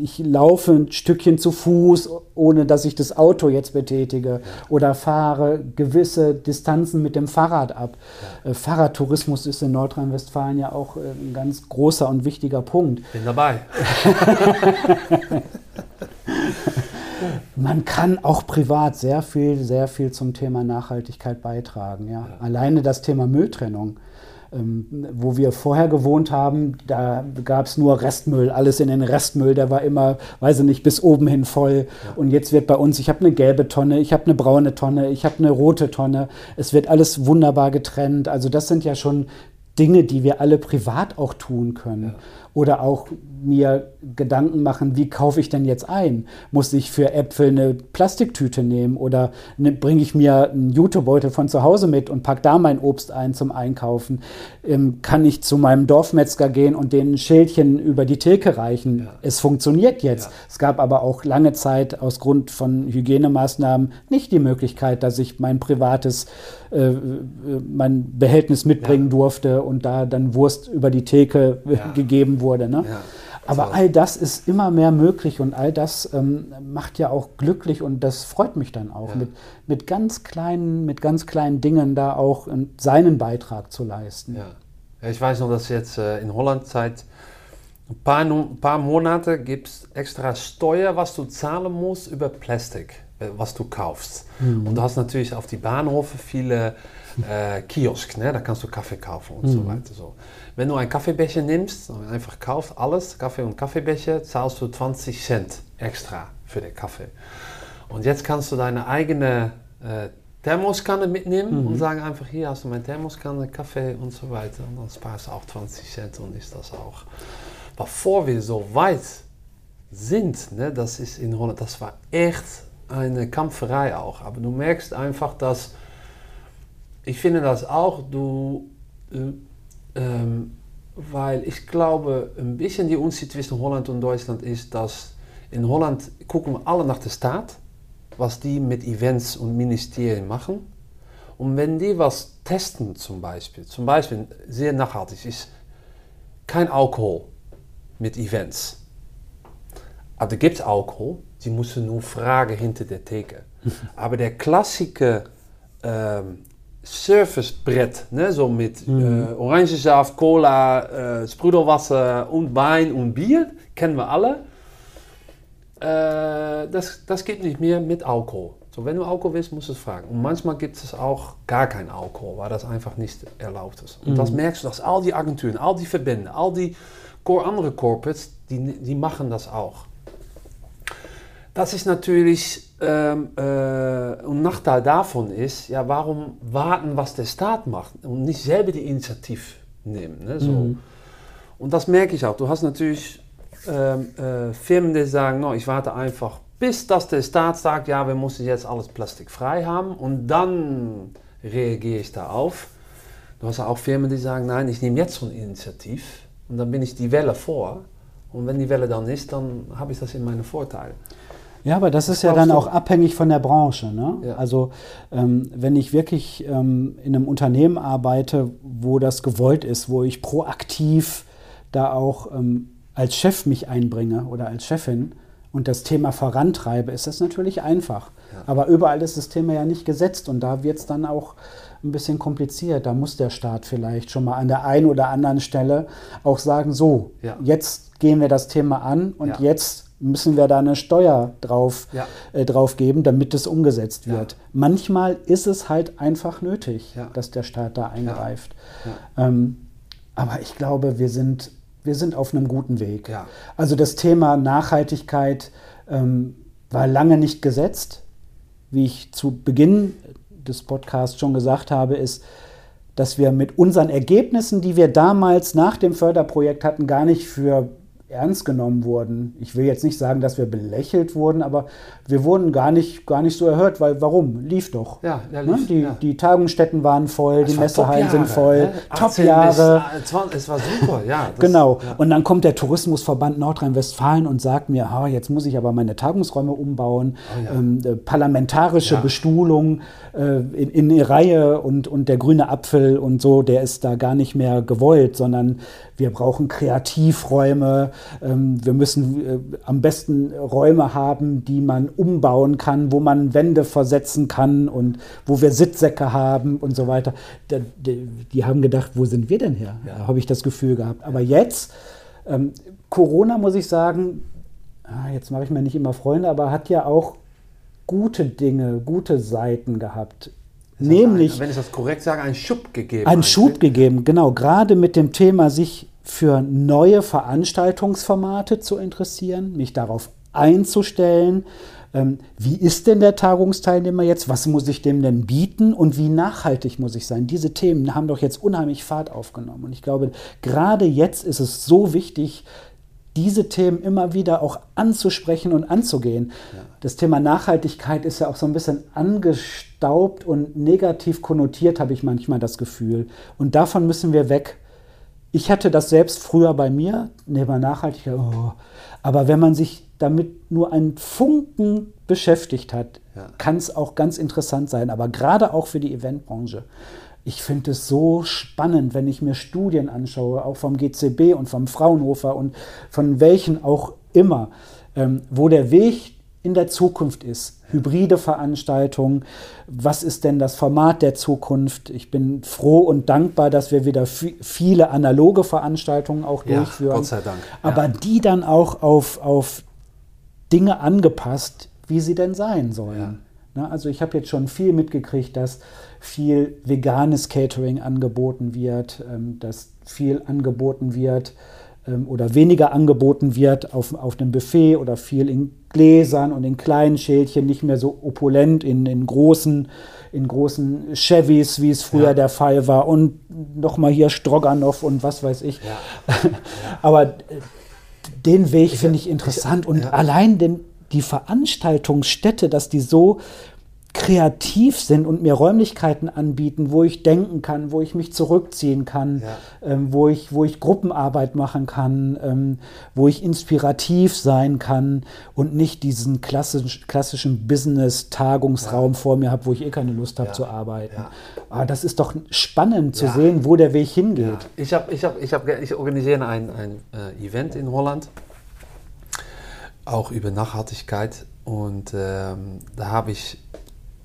ich laufe ein Stückchen zu Fuß, ohne dass ich das Auto jetzt betätige. Oder fahre gewisse Distanzen mit dem Fahrrad ab. Äh, Fahrradtourismus ist in Nordrhein-Westfalen ja auch ein ganz großer und wichtiger Punkt. Bin dabei. man kann auch privat sehr viel, sehr viel zum Thema Nachhaltigkeit beitragen. Ja. ja. Alleine das Thema Mülltrennung. Ähm, wo wir vorher gewohnt haben, da gab es nur Restmüll, alles in den Restmüll, der war immer, weiß ich nicht, bis oben hin voll. Ja. Und jetzt wird bei uns, ich habe eine gelbe Tonne, ich habe eine braune Tonne, ich habe eine rote Tonne. Es wird alles wunderbar getrennt. Also das sind ja schon Dinge, die wir alle privat auch tun können. Ja. Oder auch mir Gedanken machen, wie kaufe ich denn jetzt ein? Muss ich für Äpfel eine Plastiktüte nehmen oder ne, bringe ich mir einen Jutebeutel von zu Hause mit und packe da mein Obst ein zum Einkaufen? Ähm, kann ich zu meinem Dorfmetzger gehen und den ein Schildchen über die Theke reichen? Ja. Es funktioniert jetzt. Ja. Es gab aber auch lange Zeit aus Grund von Hygienemaßnahmen nicht die Möglichkeit, dass ich mein privates, äh, äh mein Behältnis mitbringen durfte und da dann Wurst über die Theke äh, gegeben wurde. Ne? Aber also all das ist immer mehr möglich und all das ähm, macht ja auch glücklich und das freut mich dann auch, ja. mit, mit, ganz kleinen, mit ganz kleinen Dingen da auch seinen Beitrag zu leisten. Ja. Ich weiß noch, dass jetzt äh, in Holland seit ein paar, ein paar Monate gibt es extra Steuer, was du zahlen musst über Plastik, äh, was du kaufst. Mhm. Und du hast natürlich auf die Bahnhöfe viele äh, Kiosk, ne? da kannst du Kaffee kaufen und mhm. so weiter. So. Wenn du einen Kaffeebecher nimmst, einfach kaufst alles, Kaffee und Kaffeebecher, zahlst du 20 Cent extra für den Kaffee. Und jetzt kannst du deine eigene äh, Thermoskanne mitnehmen mhm. und sagen einfach, hier hast du meine Thermoskanne, Kaffee und so weiter. Und dann sparst du auch 20 Cent und ist das auch. Bevor wir so weit sind, ne, das ist in Holland, das war echt eine Kampferei auch. Aber du merkst einfach, dass ich finde das auch, du, ähm, weil ich glaube, ein bisschen die Unterschied zwischen Holland und Deutschland ist, dass in Holland gucken wir alle nach der Staat, was die mit Events und Ministerien machen. Und wenn die was testen zum Beispiel, zum Beispiel sehr nachhaltig ist, kein Alkohol mit Events. Aber da gibt es Alkohol, die müssen nur fragen hinter der Theke. Aber der klassische ähm, Servicebrett, ne? so mit mhm. äh, Orangensaft, Cola, äh, Sprudelwasser und Wein und Bier, kennen wir alle. Äh, das, das geht nicht mehr mit Alkohol. So, wenn du Alkohol willst, musst du es fragen. Und manchmal gibt es auch gar kein Alkohol, weil das einfach nicht erlaubt ist. Und mhm. das merkst du, dass all die Agenturen, all die Verbände, all die andere Corporates, die, die machen das auch. Das ist natürlich ähm, äh, ein Nachteil davon ist, ja, warum warten, was der Staat macht und nicht selber die Initiative nehmen. Ne, so. Mhm. Und das merke ich auch. Du hast natürlich ähm, äh, Firmen, die sagen, no, ich warte einfach, bis dass der Staat sagt, ja, wir müssen jetzt alles plastikfrei haben und dann reagiere ich da auf. Du hast auch Firmen, die sagen, nein, ich nehme jetzt so eine Initiative und dann bin ich die Welle vor. Und wenn die Welle dann ist, dann habe ich das in meinem Vorteil. Ja, aber das ist ja dann auch abhängig von der Branche. Ne? Ja. Also ähm, wenn ich wirklich ähm, in einem Unternehmen arbeite, wo das gewollt ist, wo ich proaktiv da auch ähm, als Chef mich einbringe oder als Chefin und das Thema vorantreibe, ist das natürlich einfach. Ja. Aber überall ist das Thema ja nicht gesetzt und da wird es dann auch ein bisschen kompliziert. Da muss der Staat vielleicht schon mal an der einen oder anderen Stelle auch sagen, so, ja. jetzt gehen wir das Thema an und jetzt müssen wir da eine Steuer drauf, ja. äh, drauf geben, damit es umgesetzt wird. Ja. Manchmal ist es halt einfach nötig, ja. dass der Staat da eingreift. Ähm, aber ich glaube, wir sind, wir sind auf einem guten Weg. Also das Thema Nachhaltigkeit ähm, war lange nicht gesetzt. Wie ich zu Beginn des Podcasts schon gesagt habe, ist, dass wir mit unseren Ergebnissen, die wir damals nach dem Förderprojekt hatten, gar nicht für ernst genommen wurden. Ich will jetzt nicht sagen, dass wir belächelt wurden, aber wir wurden gar nicht, gar nicht so erhört, weil warum? Lief doch. Ja, ja, ne? lief, die, ja. die Tagungsstätten waren voll, das die Messehallen sind voll, ne? Top-Jahre. Es war super, ja. Das, genau. Ja. Und dann kommt der Tourismusverband Nordrhein-Westfalen und sagt mir, oh, jetzt muss ich aber meine Tagungsräume umbauen, oh, ähm, äh, parlamentarische Bestuhlung äh, in, in Reihe und, und der grüne Apfel und so, der ist da gar nicht mehr gewollt, sondern wir brauchen Kreativräume, wir müssen äh, am besten Räume haben, die man umbauen kann, wo man Wände versetzen kann und wo wir Sitzsäcke haben und so weiter. Die, haben gedacht, wo sind wir denn her? Ja. Habe ich das Gefühl gehabt. Aber jetzt, ähm, Corona muss ich sagen, ah, jetzt mache ich mir nicht immer Freunde, aber hat ja auch gute Dinge, gute Seiten gehabt. Nämlich, ein, wenn ich das korrekt sage, einen Schub gegeben. Einen Schub gegeben, genau. Gerade mit dem Thema, sich für neue Veranstaltungsformate zu interessieren, mich darauf einzustellen. Ähm, wie ist denn der Tagungsteilnehmer jetzt? Was muss ich dem denn bieten? Und wie nachhaltig muss ich sein? Diese Themen haben doch jetzt unheimlich Fahrt aufgenommen. Und ich glaube, gerade jetzt ist es so wichtig, diese Themen immer wieder auch anzusprechen und anzugehen. Ja. Das Thema Nachhaltigkeit ist ja auch so ein bisschen angestaubt und negativ konnotiert, habe ich manchmal das Gefühl. Und davon müssen wir weg ich hatte das selbst früher bei mir, neben Nachhaltigkeit, oh. aber wenn man sich damit nur einen Funken beschäftigt hat, ja. kann es auch ganz interessant sein, aber gerade auch für die Eventbranche. Ich finde es so spannend, wenn ich mir Studien anschaue, auch vom GCB und vom Fraunhofer und von welchen auch immer, ähm, wo der Weg in der Zukunft ist. Hybride Veranstaltungen. Was ist denn das Format der Zukunft? Ich bin froh und dankbar, dass wir wieder viele analoge Veranstaltungen auch ja, durchführen. Gott sei Dank. Ja. Aber die dann auch auf, auf Dinge angepasst, wie sie denn sein sollen. Ja. also ich habe jetzt schon viel mitgekriegt, dass viel veganes Catering angeboten wird, ähm, dass viel angeboten wird oder weniger angeboten wird auf, auf dem Buffet oder viel in Gläsern und in kleinen Schälchen, nicht mehr so opulent in, in großen in großen Chevys, wie es früher ja. der Fall war und nochmal hier Stroganoff und was weiß ich. Ja. Aber äh, den Weg finde ich interessant und allein den, die Veranstaltungsstätte, dass die so kreativ sind und mir Räumlichkeiten anbieten, wo ich denken kann, wo ich mich zurückziehen kann, ja. ähm, wo, ich, wo ich Gruppenarbeit machen kann, ähm, wo ich inspirativ sein kann und nicht diesen klassisch, klassischen Business-Tagungsraum ja. vor mir habe, wo ich eh keine Lust habe ja. zu arbeiten. Aber das ist doch spannend zu sehen, wo der Weg hingeht. Ich, hab, ich, hab, ich, hab, ich organisiere ein, ein äh, Event in Holland, auch über Nachhaltigkeit. Und ähm, da habe ich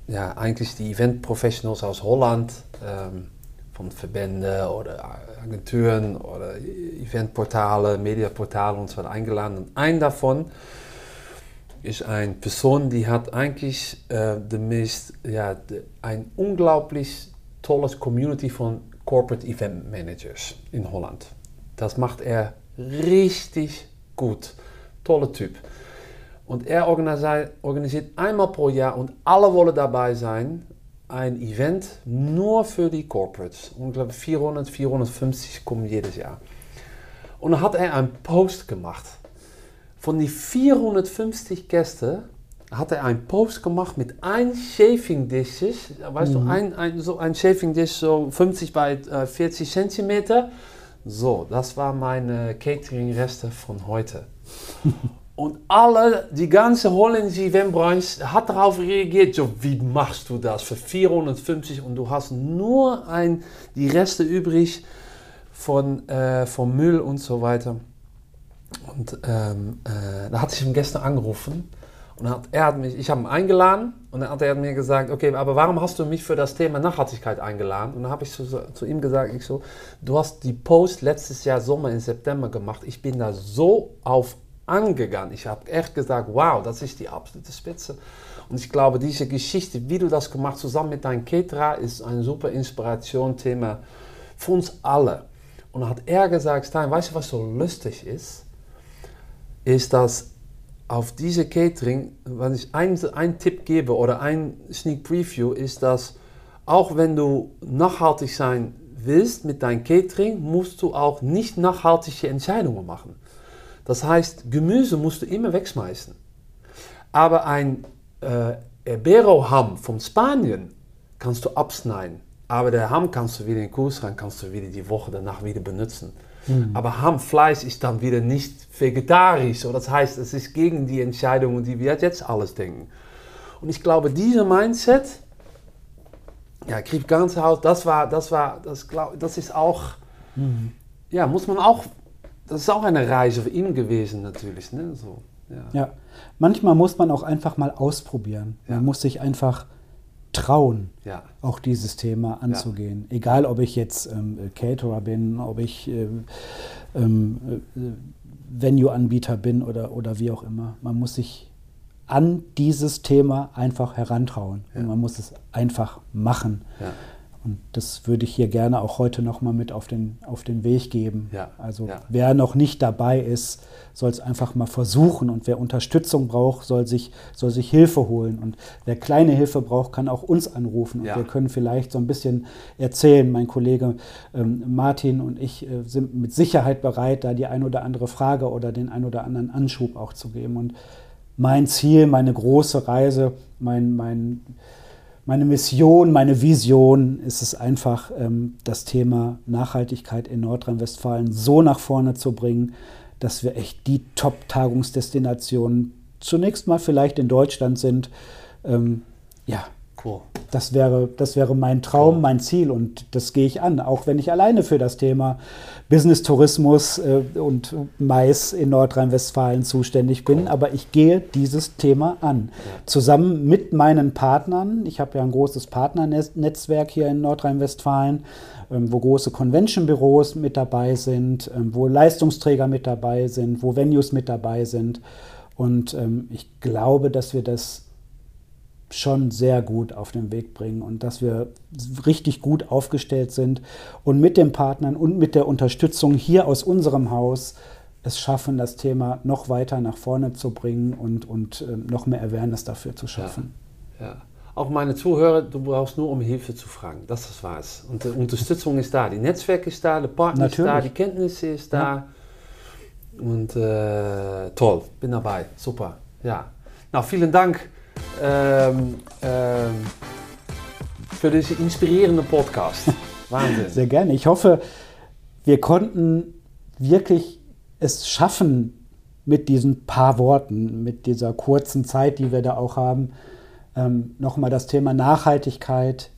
ja, eigentlich die Event-Professionals aus Holland, ähm, von Verbänden oder Agenturen oder Eventportale, Mediaportale und so weiter eingeladen. Und ein davon ist eine Person, die hat eigentlich äh, de meest, ja, de, ein unglaublich tolles Community von Corporate Event Managers in Holland. Das macht er richtig gut. Toller Typ. Und er organisiert einmal pro Jahr und alle wollen dabei sein, ein Event nur für die Corporates. Und ich glaube 400, 450 kommen jedes Jahr. Und dann hat er einen Post gemacht. Von die 450 Gästen hat er einen Post gemacht mit ein Shaving Dishes. Weißt mhm. du, ein, ein, so ein Shaving Dish so 50 bei äh, 40 Zentimeter. So, das war meine Catering-Reste von heute. Und alle, die ganze holländische Eventbranche hat darauf reagiert. So, wie machst du das für 450 und du hast nur ein, die Reste übrig von, äh, von Müll und so weiter. Und ähm, äh, da hatte ich ihn gestern angerufen und hat, er hat mich, ich habe ihn eingeladen und dann hat er mir gesagt, okay, aber warum hast du mich für das Thema Nachhaltigkeit eingeladen? Und dann habe ich so, zu ihm gesagt, ich so, du hast die Post letztes Jahr Sommer in September gemacht. Ich bin da so auf angegangen. Ich habe echt gesagt, wow, das ist die absolute Spitze. Und ich glaube, diese Geschichte, wie du das gemacht zusammen mit deinem Caterer, ist ein super Inspiration-Thema für uns alle. Und hat er gesagt, Stein, weißt du, was so lustig ist? Ist, dass auf diese Catering, wenn ich einen Tipp gebe oder ein Sneak Preview, ist, dass auch wenn du nachhaltig sein willst mit deinem Catering, musst du auch nicht nachhaltige Entscheidungen machen. Das heißt, Gemüse musst du immer wegschmeißen. Aber ein äh, Ibero-Ham von Spanien kannst du abschneiden. Aber der Ham kannst du wieder in den Kühlschrank, kannst du wieder die Woche danach wieder benutzen. Mhm. Aber Hamfleisch ist dann wieder nicht vegetarisch. So, das heißt, es ist gegen die Entscheidungen, die wir jetzt alles denken. Und ich glaube, dieser Mindset, ja, Krieg ganz Haus, das war, das war, das, glaub, das ist auch, mhm. ja, muss man auch, das ist auch eine Reise für ihn gewesen natürlich. Ne? So, ja. ja, manchmal muss man auch einfach mal ausprobieren. Man ja. muss sich einfach trauen, ja. auch dieses Thema anzugehen. Egal, ob ich jetzt ähm, Caterer bin, ob ich äh, ähm, äh, Venue-Anbieter bin oder, oder wie auch immer. Man muss sich an dieses Thema einfach herantrauen. Und man muss es einfach machen. Und das würde ich hier gerne auch heute nochmal mit auf den, auf den Weg geben. Ja, also ja. wer noch nicht dabei ist, soll es einfach mal versuchen. Und wer Unterstützung braucht, soll sich, soll sich Hilfe holen. Und wer kleine Hilfe braucht, kann auch uns anrufen. Und ja. wir können vielleicht so ein bisschen erzählen. Mein Kollege ähm, Martin und ich äh, sind mit Sicherheit bereit, da die ein oder andere Frage oder den ein oder anderen Anschub auch zu geben. Und mein Ziel, meine große Reise, mein, mein meine Mission, meine Vision ist es einfach, ähm, das Thema Nachhaltigkeit in Nordrhein-Westfalen so nach vorne zu bringen, dass wir echt die Top-Tagungsdestinationen zunächst mal vielleicht in Deutschland sind. Ähm, ja, Cool. Das wäre, das wäre mein Traum, cool. mein Ziel und das gehe ich an, auch wenn ich alleine für das Thema Business-Tourismus äh, und Mais in Nordrhein-Westfalen zuständig bin. Cool. Aber ich gehe dieses Thema an. Ja. Zusammen mit meinen Partnern. Ich habe ja ein großes Partnernetzwerk hier in Nordrhein-Westfalen, ähm, wo große Convention-Büros mit dabei sind, ähm, wo Leistungsträger mit dabei sind, wo Venues mit dabei sind. Und ähm, ich glaube, dass wir das schon sehr gut auf den Weg bringen und dass wir richtig gut aufgestellt sind und mit den Partnern und mit der Unterstützung hier aus unserem Haus es schaffen, das Thema noch weiter nach vorne zu bringen und, und äh, noch mehr Awareness dafür zu schaffen. Ja, ja. Auch meine Zuhörer, du brauchst nur um Hilfe zu fragen. Das ist was. Und die Unterstützung ist da, die Netzwerk ist da, der Partner Natürlich. ist da, die Kenntnis ist da. Ja. Und äh, toll, bin dabei. Super. Ja. Nou, vielen Dank ähm, ähm, für diese inspirierende Podcast. Wahnsinn. Sehr gerne. Ich hoffe, wir konnten wirklich es schaffen, mit diesen paar Worten, mit dieser kurzen Zeit, die wir da auch haben, ähm, nochmal das Thema Nachhaltigkeit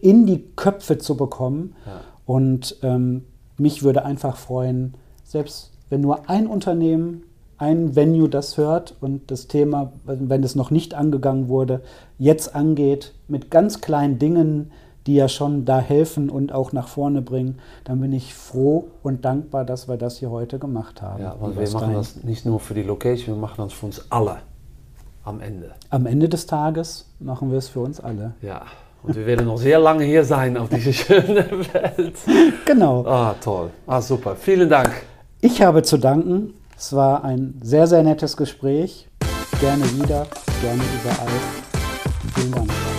in die Köpfe zu bekommen. Ja. Und ähm, mich würde einfach freuen, selbst wenn nur ein Unternehmen ein Venue das hört und das Thema, wenn es noch nicht angegangen wurde, jetzt angeht, mit ganz kleinen Dingen, die ja schon da helfen und auch nach vorne bringen, dann bin ich froh und dankbar, dass wir das hier heute gemacht haben. Ja, weil wir machen das nicht nur für die Location, wir machen das für uns alle am Ende. Am Ende des Tages machen wir es für uns alle. Ja. Und wir werden noch sehr lange hier sein auf dieser schönen Welt. Genau. Ah, toll. Ah, super. Vielen Dank. Ich habe zu danken es war ein sehr, sehr nettes Gespräch. Gerne wieder, gerne überall. Vielen Dank.